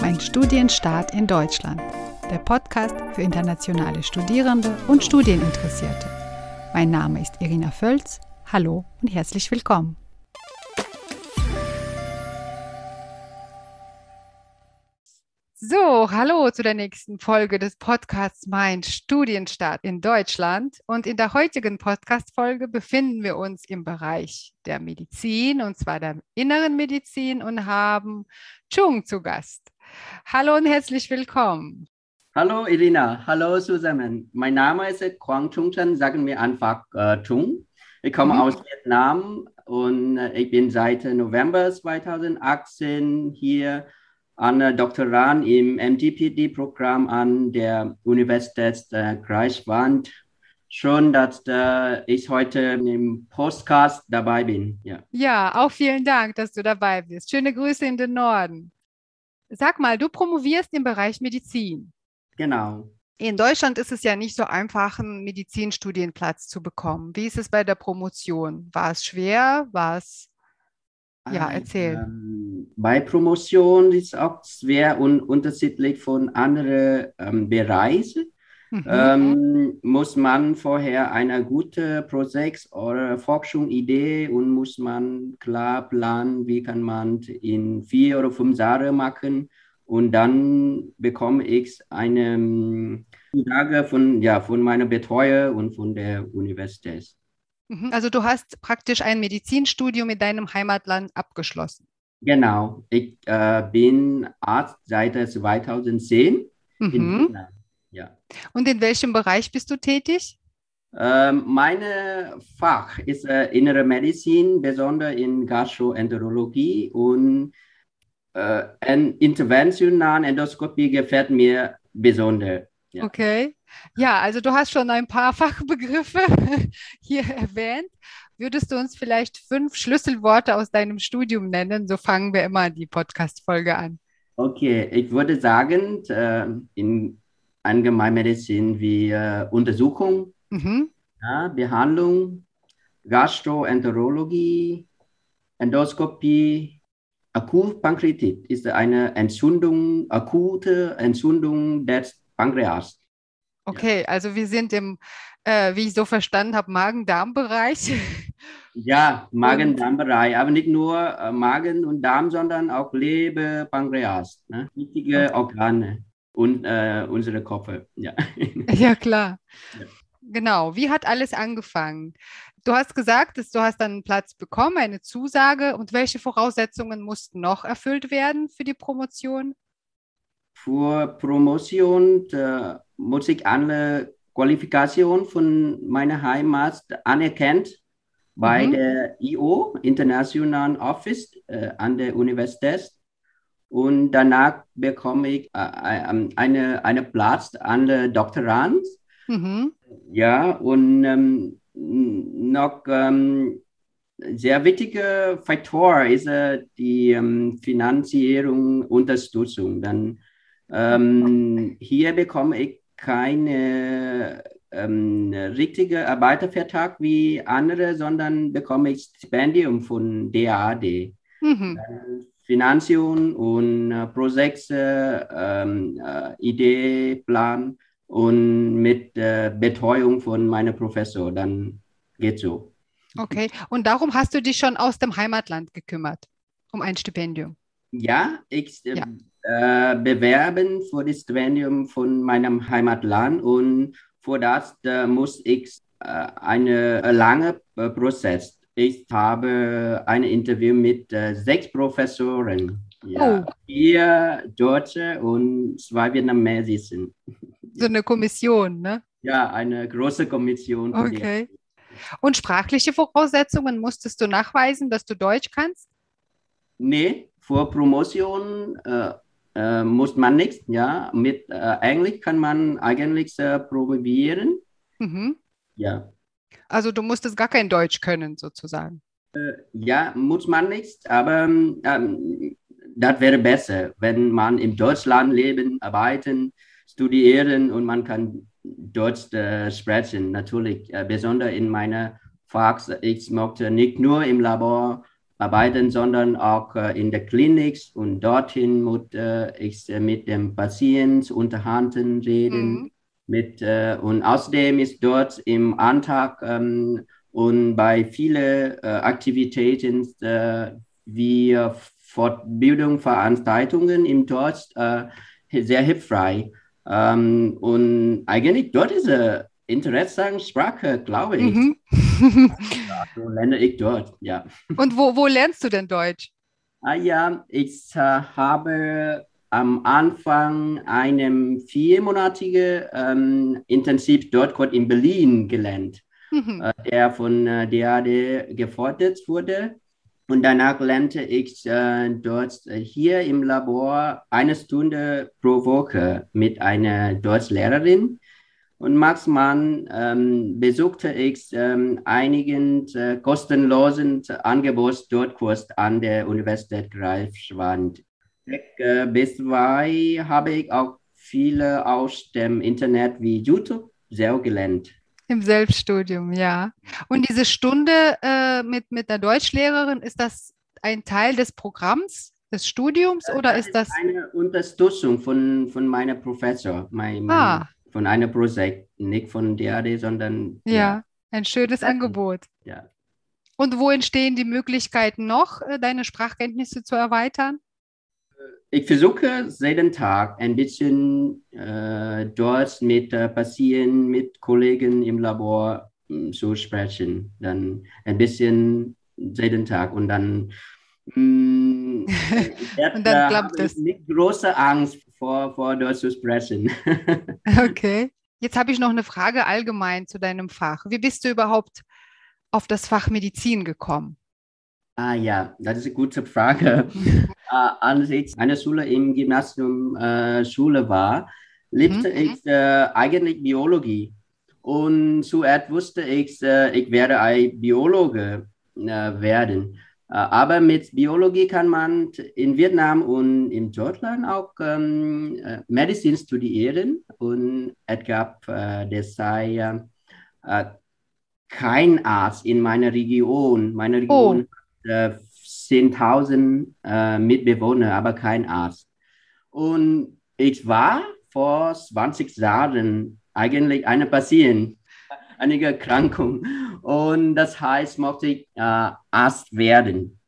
Mein Studienstart in Deutschland. Der Podcast für internationale Studierende und Studieninteressierte. Mein Name ist Irina Völz. Hallo und herzlich willkommen. So, hallo zu der nächsten Folge des Podcasts Mein Studienstart in Deutschland. Und in der heutigen Podcast-Folge befinden wir uns im Bereich der Medizin, und zwar der inneren Medizin, und haben Chung zu Gast. Hallo und herzlich willkommen. Hallo Irina, hallo zusammen. Mein Name ist Quang Chung Chen, sagen wir einfach äh, Chung. Ich komme mhm. aus Vietnam und äh, ich bin seit November 2018 hier an Doktorand im MDPD-Programm an der Universität äh, Greifswald. Schön, dass äh, ich heute im Podcast dabei bin. Ja. ja, auch vielen Dank, dass du dabei bist. Schöne Grüße in den Norden. Sag mal, du promovierst im Bereich Medizin. Genau. In Deutschland ist es ja nicht so einfach, einen Medizinstudienplatz zu bekommen. Wie ist es bei der Promotion? War es schwer? War es ja, ah, erzähl. Ähm, bei Promotion ist auch schwer und unterschiedlich von anderen ähm, Bereichen. Mhm. Ähm, muss man vorher eine gute Projekt- oder Forschungsidee und muss man klar planen, wie kann man in vier oder fünf Jahren machen. Und dann bekomme ich eine Frage ähm, von, ja, von meiner Betreuer und von der Universität. Mhm. Also du hast praktisch ein Medizinstudium in deinem Heimatland abgeschlossen. Genau, ich äh, bin Arzt seit 2010 mhm. in Vietnam. Ja. Und in welchem Bereich bist du tätig? Ähm, meine Fach ist äh, innere Medizin, besonders in Gastroenterologie und äh, interventionale Endoskopie gefällt mir besonders. Ja. Okay. Ja, also du hast schon ein paar Fachbegriffe hier erwähnt. Würdest du uns vielleicht fünf Schlüsselworte aus deinem Studium nennen? So fangen wir immer die Podcast-Folge an. Okay, ich würde sagen, äh, in Allgemeinmedizin wie äh, Untersuchung, mhm. ja, Behandlung, Gastroenterologie, Endoskopie, Akutpankreatit ist eine Entzündung, akute Entzündung des Pankreas. Okay, also wir sind im, äh, wie ich so verstanden habe, Magen-Darm-Bereich. Ja, Magen-Darm-Bereich, aber nicht nur äh, Magen und Darm, sondern auch Leber, Pankreas, ne? wichtige okay. Organe und äh, unsere Kopf. Ja. ja, klar. Ja. Genau. Wie hat alles angefangen? Du hast gesagt, dass du hast dann einen Platz bekommen, eine Zusage. Und welche Voraussetzungen mussten noch erfüllt werden für die Promotion? Für Promotion muss ich alle Qualifikationen von meiner Heimat anerkennt bei mhm. der IO, International Office äh, an der Universität. Und danach bekomme ich äh, einen eine, eine Platz an der Doktorand. Mhm. Ja, und ähm, noch ähm, sehr wichtiger Faktor ist äh, die ähm, Finanzierung, Unterstützung. Dann ähm, hier bekomme ich keine ähm, richtige Arbeitervertrag wie andere, sondern bekomme ich Stipendium von DAAD. Mhm. Äh, Finanzierung und äh, Projekte, ähm, äh, Idee, Plan und mit äh, Betreuung von meinem Professor, dann geht so. Okay, und darum hast du dich schon aus dem Heimatland gekümmert, um ein Stipendium? Ja, ich ja. Äh, bewerben für das Stipendium von meinem Heimatland und für das äh, muss ich äh, eine lange äh, Prozess. Ich habe ein Interview mit äh, sechs Professoren. Ja, oh. Vier Deutsche und zwei Vietnamesen. So eine Kommission, ne? Ja, eine große Kommission. Okay. Und sprachliche Voraussetzungen musstest du nachweisen, dass du Deutsch kannst? Nee, vor Promotion äh, äh, muss man nicht, ja. Mit äh, Englisch kann man eigentlich äh, probieren. Mhm. Ja. Also du musstest gar kein Deutsch können, sozusagen. Äh, ja, muss man nicht, aber ähm, das wäre besser, wenn man in Deutschland leben, arbeiten, studieren und man kann Deutsch äh, sprechen. Natürlich, äh, besonders in meiner Fach, ich möchte nicht nur im Labor arbeiten, sondern auch in der Klinik und dorthin muss ich mit dem Patienten unterhalten, reden. Mhm. Mit, und außerdem ist dort im Antrag ähm, und bei vielen Aktivitäten wie Fortbildung, Veranstaltungen im Deutsch sehr hilfreich. Ähm, und eigentlich dort ist eine interessante Sprache, glaube ich. Mhm. ja, so lerne ich dort, ja. Und wo, wo lernst du denn Deutsch? Ah, ja, ich äh, habe am Anfang einem viermonatigen ähm, Intensiv Deutschkurs in Berlin gelernt, mhm. äh, der von äh, DAD gefordert wurde. Und danach lernte ich äh, dort äh, hier im Labor eine Stunde pro Woche mit einer Deutschlehrerin. Und maximal ähm, besuchte ich ähm, einigen äh, kostenlosen Angebots Kurs an der Universität Greifswald. Äh, bisweilen habe ich auch viele aus dem Internet wie YouTube sehr gelernt. Im Selbststudium, ja. Und diese Stunde äh, mit, mit der Deutschlehrerin, ist das ein Teil des Programms, des Studiums das oder ist das? Eine Unterstützung von, von meinem Professor, mein, mein, ah. von einem Projekt, nicht von DAD, sondern. Ja, ja. ein schönes Angebot. Ja. Und wo entstehen die Möglichkeiten noch, äh, deine Sprachkenntnisse zu erweitern? Ich versuche jeden Tag ein bisschen äh, dort mit äh, Patienten, mit Kollegen im Labor äh, zu sprechen. Dann ein bisschen jeden Tag und dann, mh, mm, und dann klappt es. Nicht große Angst vor, vor dort zu sprechen. okay. Jetzt habe ich noch eine Frage allgemein zu deinem Fach. Wie bist du überhaupt auf das Fach Medizin gekommen? Ah ja, das ist eine gute Frage. äh, als ich eine Schule im Gymnasium äh, Schule war, liebte mhm. ich äh, eigentlich Biologie. Und zuerst wusste ich, äh, ich werde ein Biologe äh, werden. Äh, aber mit Biologie kann man in Vietnam und in Deutschland auch ähm, Medizin studieren. Und es gab äh, deshalb kein Arzt in meiner Region. Meine Region oh äh, 10.000 äh, Mitbewohner, aber kein Arzt. Und ich war vor 20 Jahren eigentlich eine Patient, eine Erkrankung. Und das heißt, mochte ich äh, Arzt werden.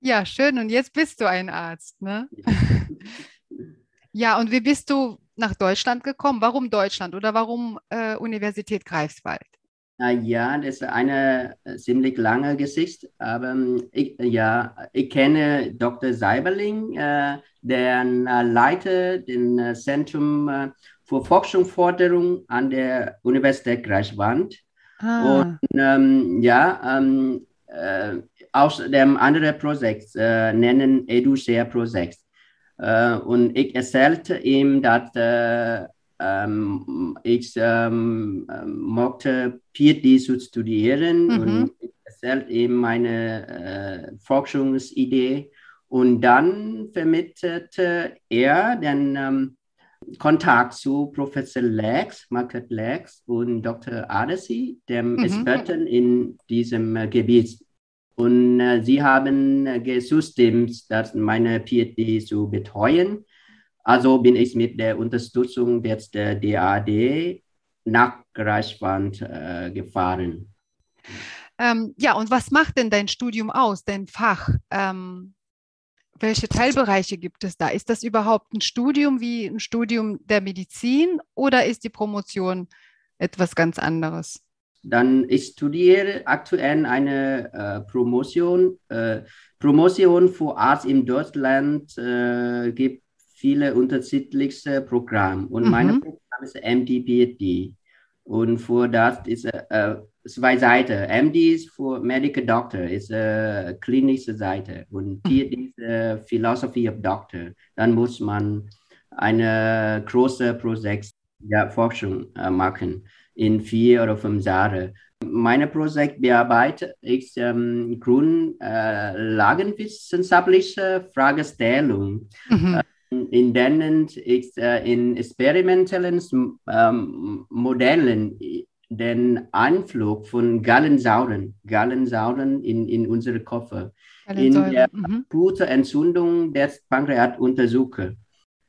Ja, schön. Und jetzt bist du ein Arzt, ne? ja, und wie bist du nach Deutschland gekommen? Warum Deutschland oder warum äh, Universität Greifswald? Ja, das ist eine äh, ziemlich lange Geschichte, aber ähm, ich, ja, ich kenne Dr. Seiberling, äh, der äh, leitet das äh, Zentrum äh, für Forschungsförderung an der Universität Greifswald. Ah. Und ähm, ja, ähm, äh, aus dem anderen Projekt nennen EduShare-Projekt. und ich erzählte ihm, dass ähm, ich ähm, ähm, mochte PhD zu studieren mhm. und erzählte eben meine äh, Forschungsidee. Und dann vermittelte er den ähm, Kontakt zu Professor Lex, Margaret Lex und Dr. Adesi, dem mhm. Experten in diesem äh, Gebiet. Und äh, sie haben äh, gestimmt, dass meine PhD zu betreuen. Also bin ich mit der Unterstützung jetzt der DAD nach Greifswald äh, gefahren. Ähm, ja, und was macht denn dein Studium aus, dein Fach? Ähm, welche Teilbereiche gibt es da? Ist das überhaupt ein Studium wie ein Studium der Medizin oder ist die Promotion etwas ganz anderes? Dann ich studiere aktuell eine äh, Promotion. Äh, Promotion für Arzt in Deutschland äh, gibt viele unterschiedlichste Programme und mhm. mein Programm ist MD-PhD. Und für das ist äh, zwei Seiten. MD ist für Medical Doctor, ist eine äh, klinische Seite und PhD ist äh, Philosophy of Doctor. Dann muss man eine große Projekt ja, Forschung äh, machen in vier oder fünf Jahren. Meine Projekt bearbeitet ich ähm, grundlagenwissenschaftliche äh, Fragestellung. Mhm. In denen ich äh, in experimentellen ähm, Modellen den Einflug von Gallensauren, Gallensauren in, in unsere Koffer, in der mhm. gute Entzündung des Pankreas untersuche.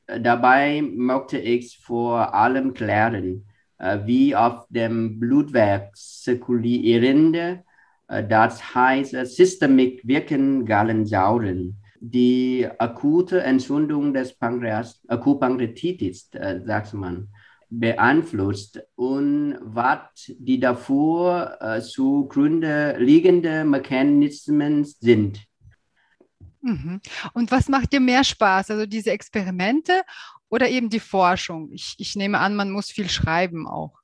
Dabei möchte ich vor allem klären, äh, wie auf dem Blutwerk zirkulierende, äh, das heißt systemic wirken Gallensauren, die akute Entzündung des Pankreas, Akutpankreatitis, äh, sagt man, beeinflusst und was die davor äh, zugrunde liegende Mechanismen sind. Mhm. Und was macht dir mehr Spaß? Also diese Experimente oder eben die Forschung? Ich, ich nehme an, man muss viel schreiben auch.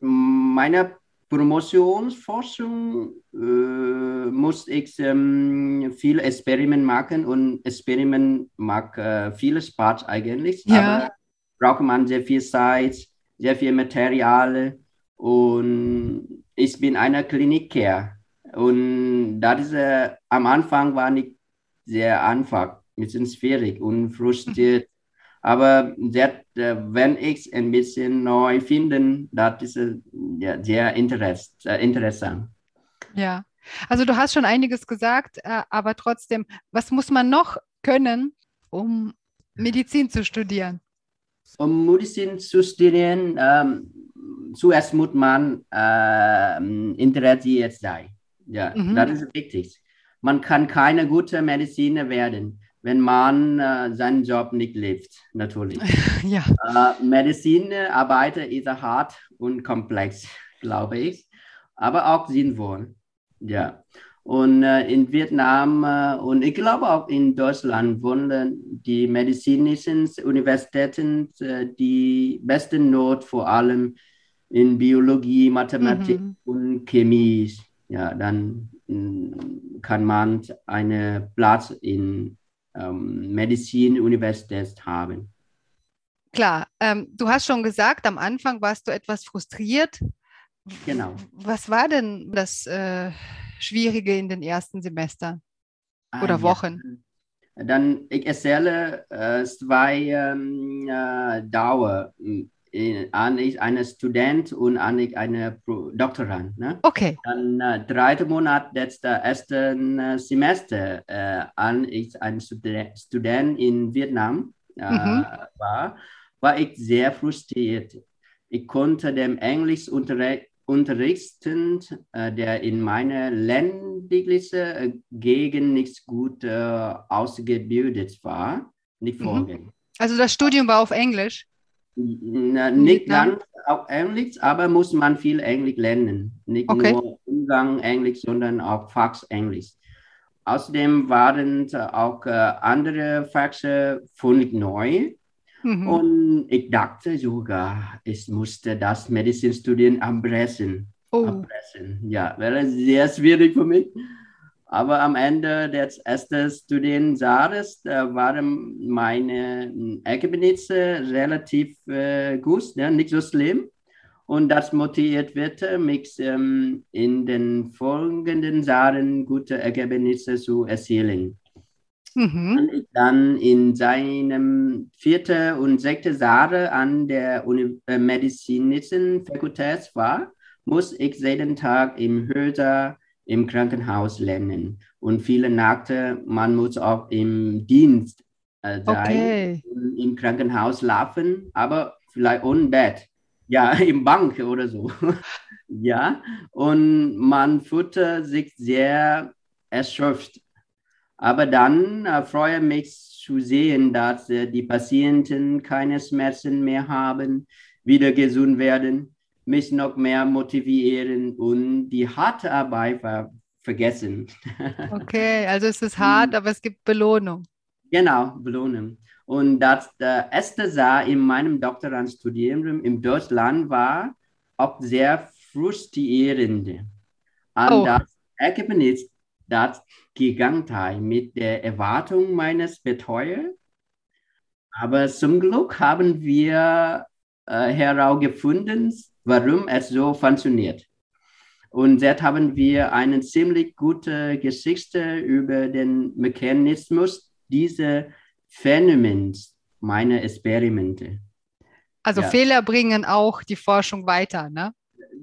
Meine Promotionsforschung äh, muss ich ähm, viel Experiment machen und Experiment mag äh, viel Spaß eigentlich. Ja. Aber braucht man sehr viel Zeit, sehr viel Material und ich bin einer Kliniker und das ist äh, am Anfang war nicht sehr einfach, ein bisschen schwierig und frustriert. Aber sehr, äh, wenn ich es ein bisschen neu finde, das ist äh, ja, sehr äh, interessant. Ja, also du hast schon einiges gesagt, aber trotzdem, was muss man noch können, um Medizin zu studieren? Um Medizin zu studieren, ähm, zuerst muss man äh, interessiert sein. Ja, mhm. das ist wichtig. Man kann keine gute Mediziner werden, wenn man äh, seinen Job nicht lebt, natürlich. ja. Äh, Medizinarbeit ist hart und komplex, glaube ich, aber auch sinnvoll. Ja. Und äh, in Vietnam äh, und ich glaube auch in Deutschland wollen die medizinischen Universitäten äh, die besten Not vor allem in Biologie, Mathematik mhm. und Chemie. Ja, dann mh, mm, kann man einen Platz in ähm, Medizin-Universität haben. Klar, ähm, du hast schon gesagt, am Anfang warst du etwas frustriert. Genau. Was war denn das? Äh Schwierige in den ersten Semestern ah, oder Wochen? Ja. Dann ich erzähle äh, zwei ähm, äh, Dauer an ich eine Student und an ich eine Doktorand. Ne? Okay. Dann äh, dritte Monat des ersten äh, Semester äh, an ich ein Stud Student in Vietnam äh, mhm. war, war ich sehr frustriert. Ich konnte dem Englischunterricht äh, der in meiner ländlichen äh, Gegend nicht gut äh, ausgebildet war, nicht mhm. Also das Studium war auf Englisch? Na, nicht ganz auf Englisch, aber muss man viel Englisch lernen. Nicht okay. nur Umgang Englisch, sondern auch Fachsenglisch. Außerdem waren auch äh, andere Fächer völlig neu. Mhm. Und ich dachte sogar, ich musste das Medizinstudium abbrechen. Oh. abbrechen. Ja, wäre sehr schwierig für mich. Aber am Ende des ersten Studienjahres äh, waren meine Ergebnisse relativ äh, gut, ne? nicht so schlimm. Und das motiviert wird mich ähm, in den folgenden Jahren gute Ergebnisse zu erzielen. Mhm. Dann in seinem vierten und sechsten Jahr an der Uni äh, medizinischen Fakultät war, muss ich jeden Tag im Höher im Krankenhaus lernen. Und viele Nächte, man muss auch im Dienst äh, sein, okay. im Krankenhaus laufen, aber vielleicht ohne Bett. Ja, im Bank oder so. ja, und man fühlte sich sehr erschöpft aber dann äh, freue mich zu sehen, dass äh, die Patienten keine Schmerzen mehr haben, wieder gesund werden, mich noch mehr motivieren und die harte Arbeit ver vergessen. Okay, also es ist hart, aber es gibt Belohnung. Genau, Belohnung. Und das der erste Jahr in meinem Doktorandstudium in Deutschland war auch sehr frustrierend. Und oh. das Ergebnis das Gegenteil mit der Erwartung meines Betreuers. Aber zum Glück haben wir äh, herausgefunden, warum es so funktioniert. Und jetzt haben wir eine ziemlich gute Geschichte über den Mechanismus dieser Phänomens meiner Experimente. Also ja. Fehler bringen auch die Forschung weiter, ne?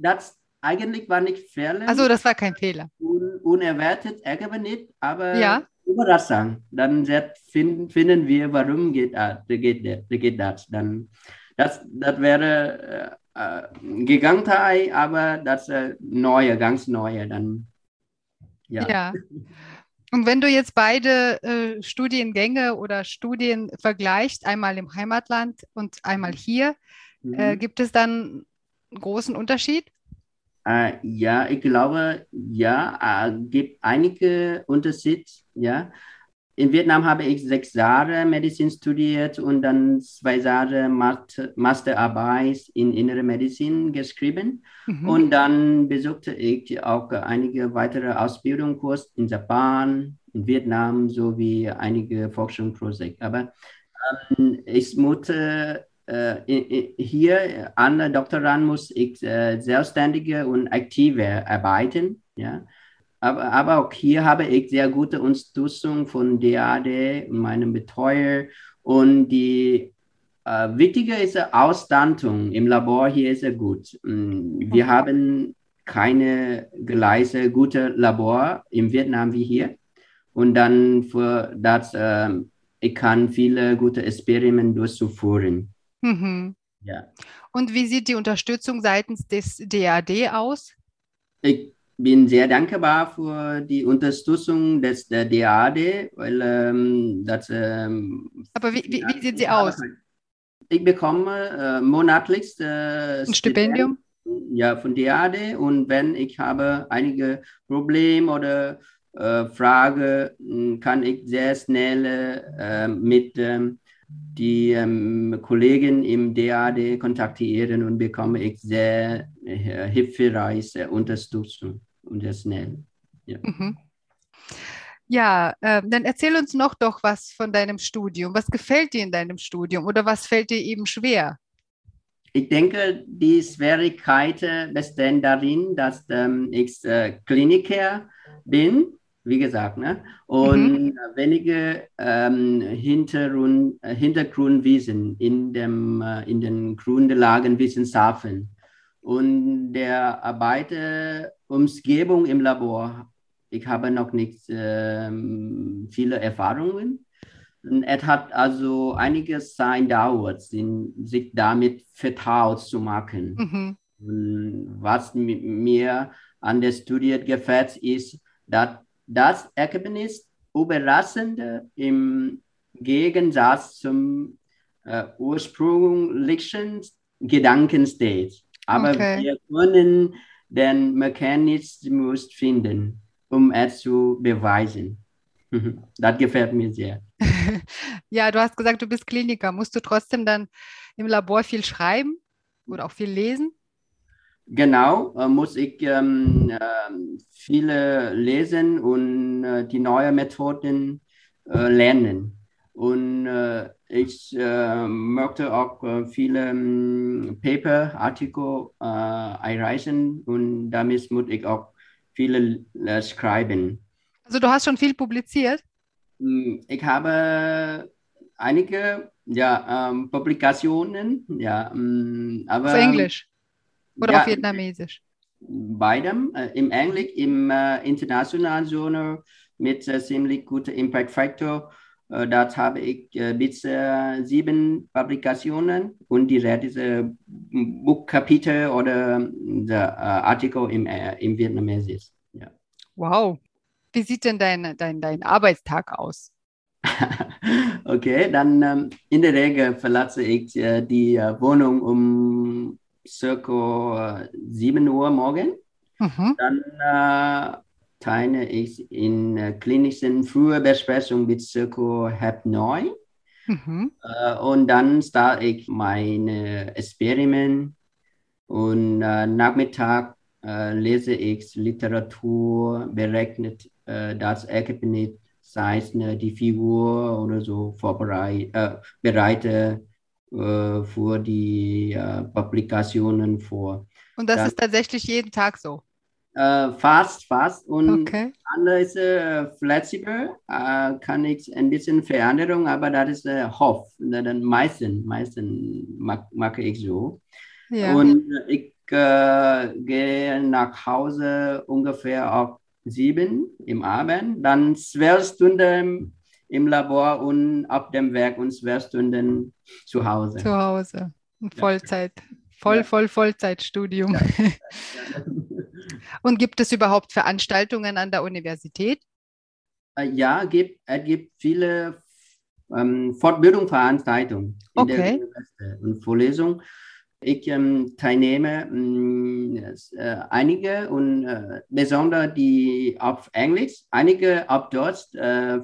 das eigentlich war nicht Fehler. Also das war kein Fehler. Un, unerwartet, nicht, aber Ja. Überraschung. Dann finden, finden wir, warum geht, das- geht, geht das. Dann, das, das wäre äh, äh, Gegenteil, aber das äh, neue, ganz neue. Dann, ja. Ja. Und wenn du jetzt beide äh, Studiengänge oder Studien vergleichst, einmal im Heimatland und einmal hier, äh, Mhm. gibt es dann einen großen Unterschied? Äh, ja, ich glaube, ja, äh, gibt einige Unterschiede, ja. In Vietnam habe ich sechs Jahre Medizin studiert und dann zwei Jahre Masterarbeit in Innere Medizin geschrieben. Mhm. Und dann besuchte ich auch einige weitere Ausbildungskurse in Japan, in Vietnam sowie einige Forschungsprojekte. Aber ähm, ich musste äh, hier an der Doktorand muss ich äh, selbstständiger und aktiver arbeiten. Ja. Aber, aber auch hier habe ich sehr gute Unterstützung von DAD meinem Betreuer. Und die äh, wichtige ist die Ausstattung im Labor hier ist sehr gut. Mm, Wir Mhm. haben keine gleiche gute Labor in Vietnam wie hier. Und dann für das, ähm, ich kann viele gute Experimente durchzuführen. Mhm. Ja. Und wie sieht die Unterstützung seitens des DAD aus? Ich bin sehr dankbar für die Unterstützung des der DAD, weil ähm, das. Ähm, Aber wie, wie, wie sieht sie aus? Ich bekomme äh, monatlich äh, Ein Stipendium? ja, von DAD und wenn ich habe einige Probleme oder äh, Frage, mh, kann ich sehr schnell äh, mit ähm, die ähm, Kollegen im DAD kontaktieren und bekomme ich sehr äh, hilfreiche Unterstützung und sehr schnell. Mhm. Ja, äh, dann erzähl uns noch doch was von deinem Studium. Was gefällt dir in deinem Studium oder was fällt dir eben schwer? Ich denke, die Schwierigkeiten bestehen darin, dass ähm, ich äh, Kliniker bin, wie gesagt, ne? und wenige ähm, Hintergrund, äh, Hintergrundwissen in, dem, äh, in den Grundlagenwissenschaften. Und der Arbeitsumgebung im Labor, ich habe noch nicht ähm, viele Erfahrungen. Es hat also einiges Zeit dauert, sich damit vertraut zu machen. Mhm. Was mi- mir an der Studie gefällt, ist, dass das Ergebnis überraschend im Gegensatz zum äh, ursprünglichen Gedanken steht. Aber Okay. wir können den Mechanismus finden, um es zu beweisen. Das gefällt mir sehr. Ja, du hast gesagt, du bist Kliniker. Musst du trotzdem dann im Labor viel schreiben oder auch viel lesen? Genau, äh, muss ich ähm, ähm, viele lesen und äh, die neuen Methoden äh, lernen. Und äh, ich äh, möchte auch äh, viele ähm, Paper, Artikel äh, einreichen und damit muss ich auch viele äh, schreiben. Also du hast schon viel publiziert? Mm, Ich habe einige ja, ähm, Publikationen, ja, mm, aber Auf Englisch oder ja, auf Vietnamesisch? beidem, äh, im Englisch, im internationalen Journal mit ziemlich gutem Impact Factor. Äh, dort habe ich äh, bis äh, sieben Publikationen und die Rest ist äh, Buchkapitel oder der Artikel im, im Vietnamesisch. Ja. Wow. Wie sieht denn dein, dein, dein Arbeitstag aus? Okay, dann ähm, in der Regel verlasse ich äh, die äh, Wohnung um circa äh, 7 Uhr morgen. Mhm. Dann teile ich in äh, klinischen frühe Besprechung bis circa halb neun. Mhm. Äh, und dann starte ich meine Experiment und äh, Nachmittag äh, lese ich Literatur, berechnet äh, das Ergebnis, zeichne die Figur oder so, vorbereite, äh, bereite für die äh, Publikationen vor. Und das Dann- ist tatsächlich jeden Tag so. Äh, fast, fast. Und Okay. Anders äh, flexibel, äh, kann ich ein bisschen Veränderung, aber das ist äh, Hoff. Dann meisten, meisten mag, mag ich so. Ja. Und ich äh, gehe nach Hause ungefähr auf sieben im Abend, dann zwölf Stunden im Labor und ab dem Werk und zwölf Stunden zu Hause. Zu Hause. In Ja. Vollzeit. Voll, Ja. voll, Vollzeitstudium. Und gibt es überhaupt Veranstaltungen an der Universität? Äh, Ja, gibt, es gibt viele ähm, Fortbildungsveranstaltungen in der Okay. Universität und Vorlesungen. Ich ähm, teilnehme mh, es, äh, einige und äh, besonders die auf Englisch, einige auf Deutsch äh,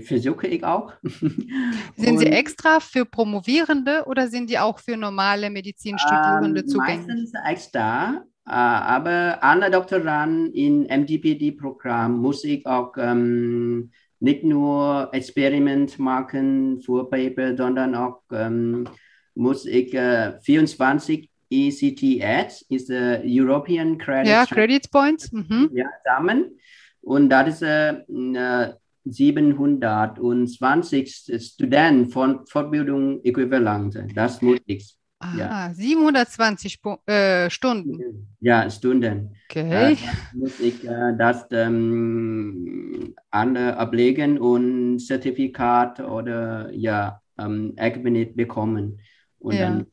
versuche ich auch. Sind sie extra für Promovierende oder sind die auch für normale Medizinstudierende ähm, zugänglich? Meistens extra, äh, aber alle Doktoranden im MDPD-Programm muss ich auch ähm, nicht nur Experiment machen für Paper, sondern auch ähm, muss ich äh, 24 ECTS, ist der European Credit Ja, Credit Points. Mhm. ja, sammeln. Und das ist äh, äh, 720 Studenten von Fortbildung äquivalent. Das muss ich. Ja. Aha, 720 Pu- äh, Stunden. Ja, Stunden. Okay. Äh, muss ich äh, das ähm, ablegen und Zertifikat oder ja, ähm, bekommen. Und Ja. dann,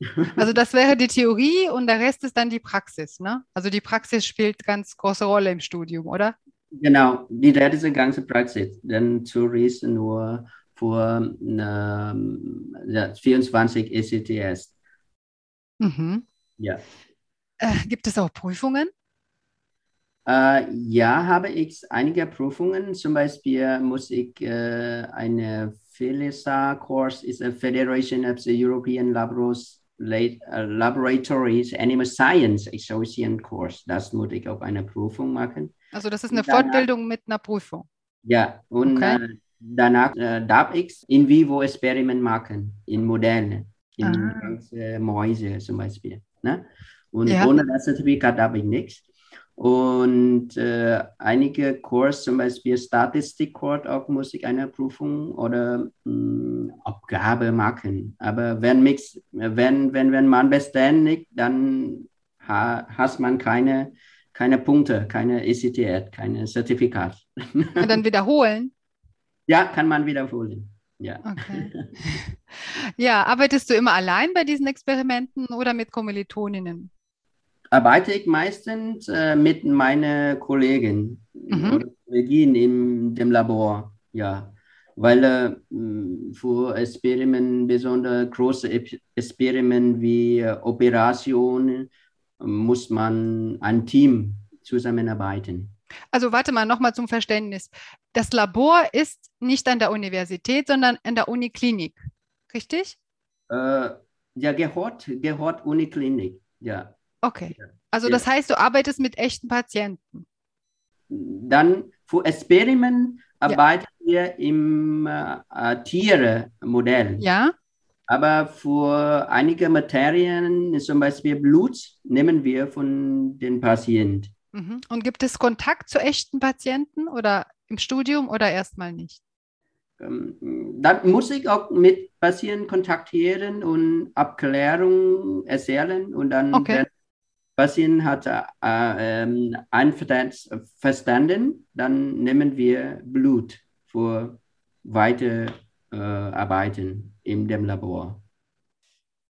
Also das wäre die Theorie und der Rest ist dann die Praxis, ne? Also die Praxis spielt ganz große Rolle im Studium, oder? genau, die diese ganze Praxis. Dann Theorie ist nur für ähm, ja, 24 ECTS. Mhm. Ja. Äh, gibt es auch Prüfungen? Äh, ja, habe ich einige Prüfungen. Zum Beispiel muss ich äh, eine FELISA-Kurs, ist a Federation of the European Labros, La- äh, Laboratories Animal Science Association Kurs. Das muss ich auch eine Prüfung machen. Also das ist eine Fortbildung mit einer Prüfung. Ja, und Okay. äh, danach äh, darf ich in vivo Experiment machen, in Modellen, in Ah. Mäuse zum Beispiel. Ne? Und Ja. ohne das Zertifikat darf ich nichts. Und äh, einige Kurs, zum Beispiel Statistikkurs, auch muss ich eine Prüfung oder mh, Abgabe machen. Aber wenn, mich, wenn, wenn, wenn man nicht, dann ha, hat man keine, keine Punkte, keine ECTS, keine Zertifikat. Und dann wiederholen. Ja, kann man wiederholen. Ja. Okay. Ja, arbeitest du immer allein bei diesen Experimenten oder mit Kommilitoninnen? Arbeite ich meistens äh, mit meinen Kollegen Mhm. oder Kolleginnen in dem Labor, ja. Weil äh, für Experimenten, besonders große Experimenten wie äh, Operationen, muss man ein Team zusammenarbeiten. Also warte mal nochmal zum Verständnis. Das Labor ist nicht an der Universität, sondern an der Uniklinik. Richtig? Äh, ja, gehört, gehört Uniklinik, ja. Okay. Ja. Also Ja. das heißt, du arbeitest mit echten Patienten. Dann für Experiment arbeiten wir im äh, Tiermodell. Ja? Aber für einige Materien, zum Beispiel Blut, nehmen wir von den Patienten. Mhm. Und gibt es Kontakt zu echten Patienten oder im Studium oder erstmal nicht? Ähm, Dann muss ich auch mit Patienten kontaktieren und Abklärung erzählen und dann, Okay. wenn Patient hat äh, ähm, einverstanden, dann nehmen wir Blut für weitere äh, Arbeiten in dem Labor.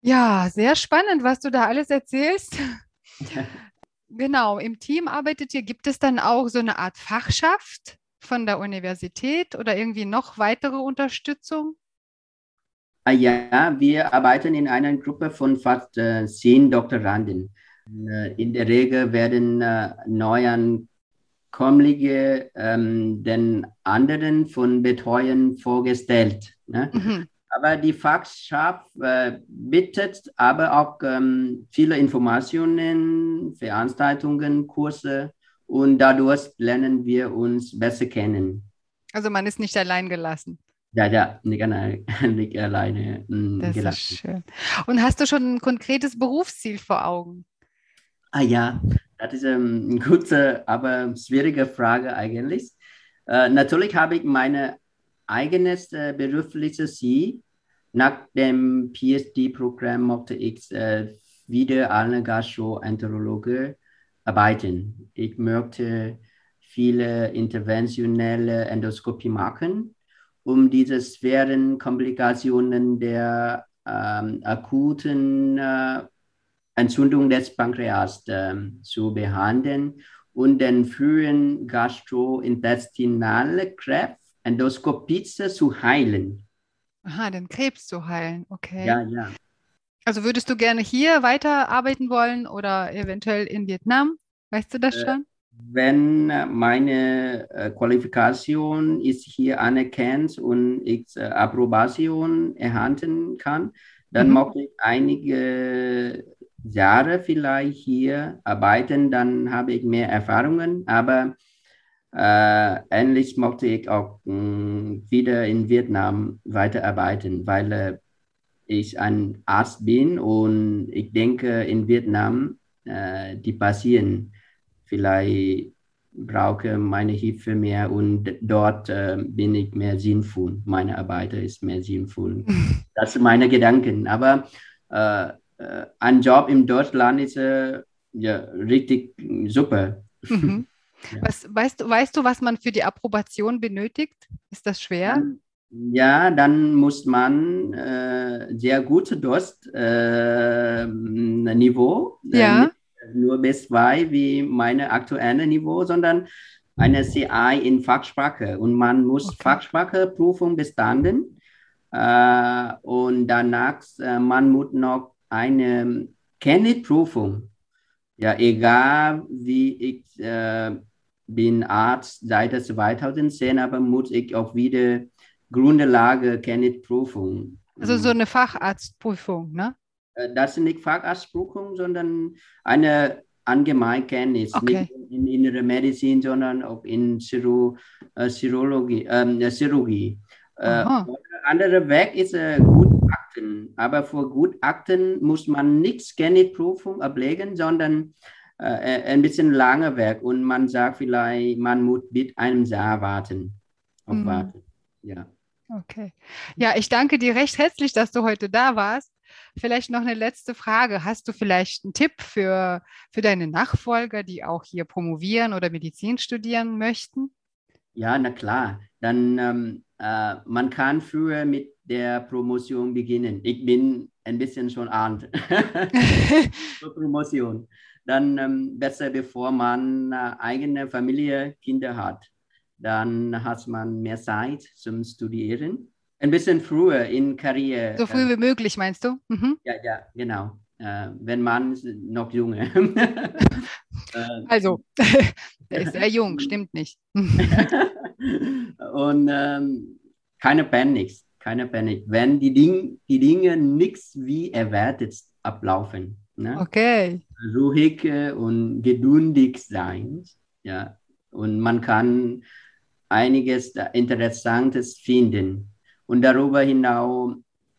Ja, sehr spannend, was du da alles erzählst. Genau, im Team arbeitet ihr. Gibt es dann auch so eine Art Fachschaft von der Universität oder irgendwie noch weitere Unterstützung? Ah, Ja, wir arbeiten in einer Gruppe von fast äh, zehn Doktoranden. Äh, in der Regel werden äh, Neuankömmlinge ähm, den anderen von Betreuern vorgestellt. Ne? Mhm. Aber die Fachschaft äh, bietet aber auch ähm, viele Informationen, Veranstaltungen, Kurse und dadurch lernen wir uns besser kennen. Also man ist nicht allein gelassen. Ja, ja, nicht, alleine- nicht alleine mm, Das ist gelassen. schön. Und hast du schon ein konkretes Berufsziel vor Augen? Ah ja, das ist ähm, eine gute, aber schwierige Frage eigentlich. Äh, natürlich habe ich meine eigenes äh, berufliches Ziel. Nach dem PhD-Programm möchte ich äh, wieder alle Gastroenterologen arbeiten. Ich möchte viele interventionelle Endoskopie machen, um diese schweren Komplikationen der ähm, akuten äh, Entzündung des Pankreas äh, zu behandeln und den frühen gastrointestinalen Krebs Endoskopie zu heilen. Aha, den Krebs zu heilen, okay. Ja, ja. Also würdest du gerne hier weiterarbeiten wollen oder eventuell in Vietnam? Weißt du das Äh, schon? Wenn meine äh, Qualifikation ist hier anerkannt und ich äh, Approbation erhalten kann, dann Mhm. möchte ich einige Jahre vielleicht hier arbeiten, dann habe ich mehr Erfahrungen, aber äh, ähnlich möchte ich auch mh, wieder in Vietnam weiterarbeiten, weil äh, ich ein Arzt bin und ich denke in Vietnam äh, die Patienten vielleicht brauche meine Hilfe mehr und dort äh, bin ich mehr sinnvoll. Meine Arbeit ist mehr sinnvoll. Das sind meine Gedanken. Aber äh, äh, ein Job in Deutschland ist äh, ja, richtig super. Mhm. Was, weißt, du, weißt du, was man für die Approbation benötigt? Ist das schwer? Ja, dann muss man äh, sehr gute Durst äh, Niveau, äh, Ja. nicht nur B2 wie meine aktuelle Niveau, sondern eine CI in Fachsprache und man muss Okay. Fachspracheprüfung bestanden äh, und danach äh, man muss noch eine Kenntnisprüfung. Ja, egal wie ich äh, bin Arzt seit 2010, aber muss ich auch wieder Grundlage Kenntnisprüfung. Also so eine Facharztprüfung, ne? Äh, Das ist nicht Facharztprüfung, sondern eine Allgemeinkenntnis, Okay. nicht in innere Medizin, sondern auch in Chiro, äh, Chirologie, äh, Chirurgie. Äh, Aha. der andere Weg ist äh, Gutachten, aber für Gutachten muss man nicht Kenntnisprüfung ablegen, sondern äh, ein bisschen langer Weg und man sagt vielleicht, man muss mit einem Jahr warten. Mhm. Aufwarten. Ja. Okay. Ja, ich danke dir recht herzlich, dass du heute da warst. Vielleicht noch eine letzte Frage. Hast du vielleicht einen Tipp für, für deine Nachfolger, die auch hier promovieren oder Medizin studieren möchten? Ja, na klar. Dann ähm, äh, man kann früher mit der Promotion beginnen. Ich bin ein bisschen schon alt für Promotion. Dann ähm, besser, bevor man äh, eigene Familie, Kinder hat. Dann hat man mehr Zeit zum Studieren. Ein bisschen früher in Karriere. so früh wie möglich, meinst du? Mhm. Ja, ja, genau. Äh, wenn man noch junge. äh, Also, der ist sehr jung, stimmt nicht. und ähm, keine Panik, keine Panik. Wenn die, Ding, die Dinge nichts wie erwartet ablaufen, ne? Okay. ruhig und geduldig sein, ja, und man kann einiges Interessantes finden. Und darüber hinaus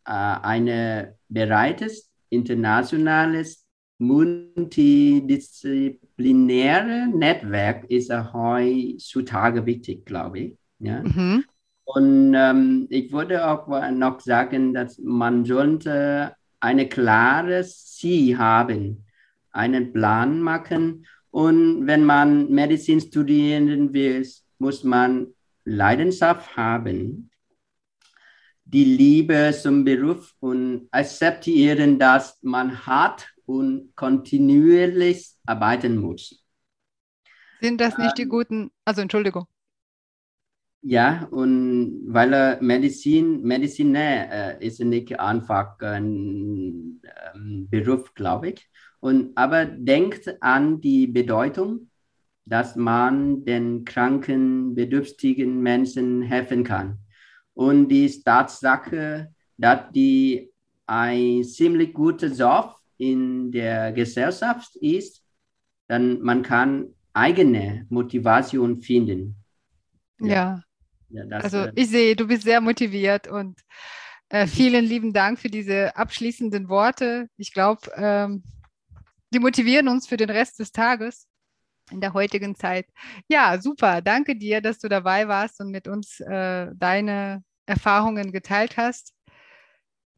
äh, ein breites internationales multidisziplinäres Netzwerk ist äh, heutzutage wichtig, glaube ich. Ja? Mhm. Und ähm, ich würde auch noch sagen, dass man sollte eine klare Ziel haben, einen Plan machen. Und wenn man Medizin studieren will, muss man Leidenschaft haben, die Liebe zum Beruf und akzeptieren, dass man hart und kontinuierlich arbeiten muss. Sind das nicht die guten, also Entschuldigung. Ja, und weil äh, Medizin, Mediziner äh, ist nicht einfach ein ähm, Beruf, glaube ich. Und, aber denkt an die Bedeutung, dass man den kranken, bedürftigen Menschen helfen kann. Und die Tatsache, dass die ein ziemlich guter Job in der Gesellschaft ist, dann man kann eigene Motivation finden. Ja. Ja, das, Also ich sehe, du bist sehr motiviert und äh, vielen lieben Dank für diese abschließenden Worte. Ich glaube, ähm, die motivieren uns für den Rest des Tages in der heutigen Zeit. Ja, super. Danke dir, dass du dabei warst und mit uns äh, deine Erfahrungen geteilt hast.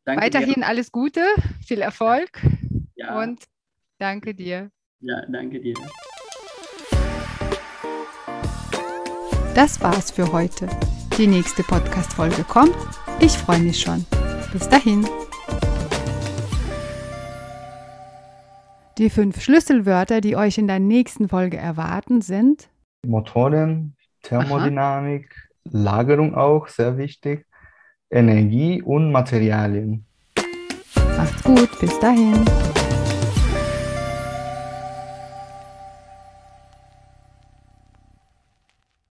danke dir. Weiterhin alles Gute, viel Erfolg. Ja. und danke dir. Ja, danke dir. Das war's für heute. Die nächste Podcast-Folge kommt. Ich freue mich schon. Bis dahin. Die fünf Schlüsselwörter, die euch in der nächsten Folge erwarten, sind Motoren, Thermodynamik, Lagerung auch, sehr wichtig, Energie und Materialien. Macht's gut, bis dahin.